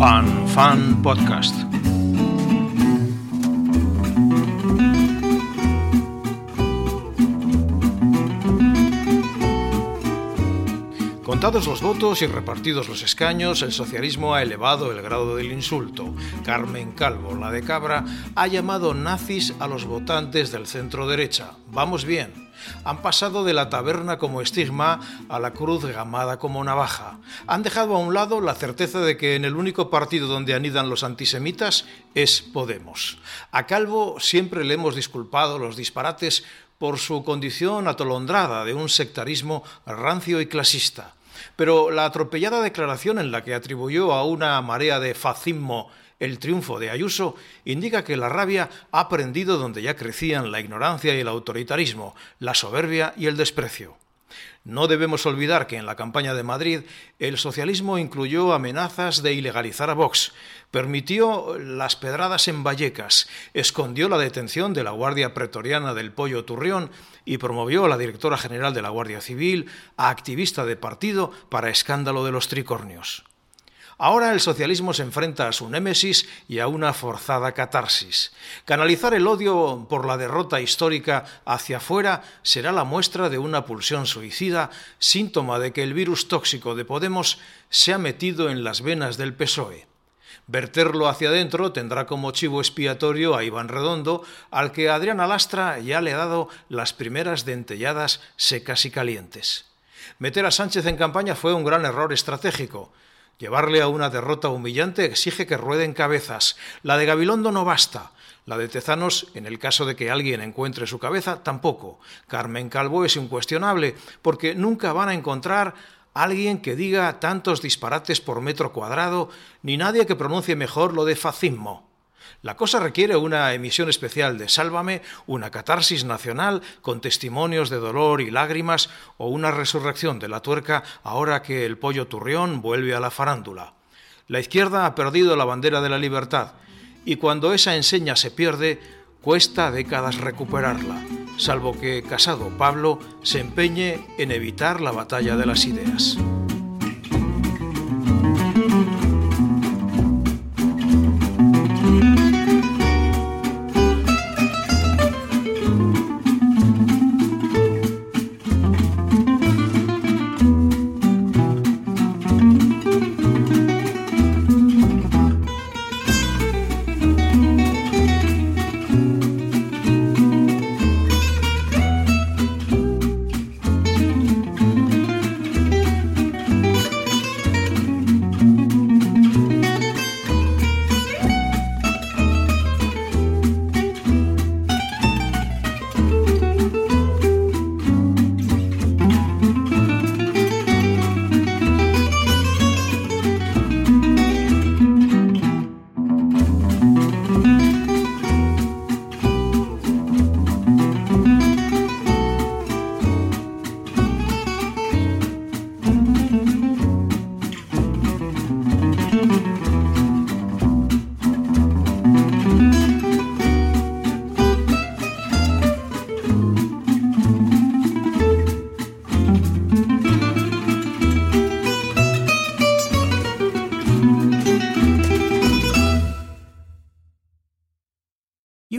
Fan Fan Podcast. Contados los votos y repartidos los escaños, el socialismo ha elevado el grado del insulto. Carmen Calvo, la de Cabra, ha llamado nazis a los votantes del centro derecha. Vamos bien. Han pasado de la taberna como estigma a la cruz gamada como navaja. Han dejado a un lado la certeza de que en el único partido donde anidan los antisemitas es Podemos. A Calvo siempre le hemos disculpado los disparates por su condición atolondrada de un sectarismo rancio y clasista. Pero la atropellada declaración en la que atribuyó a una marea de fascismo el triunfo de Ayuso indica que la rabia ha prendido donde ya crecían la ignorancia y el autoritarismo, la soberbia y el desprecio. No debemos olvidar que en la campaña de Madrid el socialismo incluyó amenazas de ilegalizar a Vox, permitió las pedradas en Vallecas, escondió la detención de la Guardia Pretoriana del Pollo Turrión y promovió a la directora general de la Guardia Civil a activista de partido para escándalo de los tricornios. Ahora el socialismo se enfrenta a su némesis y a una forzada catarsis. Canalizar el odio por la derrota histórica hacia afuera será la muestra de una pulsión suicida, síntoma de que el virus tóxico de Podemos se ha metido en las venas del PSOE. Verterlo hacia adentro tendrá como chivo expiatorio a Iván Redondo, al que Adrián Alastra ya le ha dado las primeras dentelladas secas y calientes. Meter a Sánchez en campaña fue un gran error estratégico. Llevarle a una derrota humillante exige que rueden cabezas. La de Gabilondo no basta. La de Tezanos, en el caso de que alguien encuentre su cabeza, tampoco. Carmen Calvo es incuestionable, porque nunca van a encontrar alguien que diga tantos disparates por metro cuadrado, ni nadie que pronuncie mejor lo de fascismo. La cosa requiere una emisión especial de Sálvame, una catarsis nacional con testimonios de dolor y lágrimas o una resurrección de la tuerca ahora que el pollo turrión vuelve a la farándula. La izquierda ha perdido la bandera de la libertad y cuando esa enseña se pierde, cuesta décadas recuperarla, salvo que Casado Pablo se empeñe en evitar la batalla de las ideas.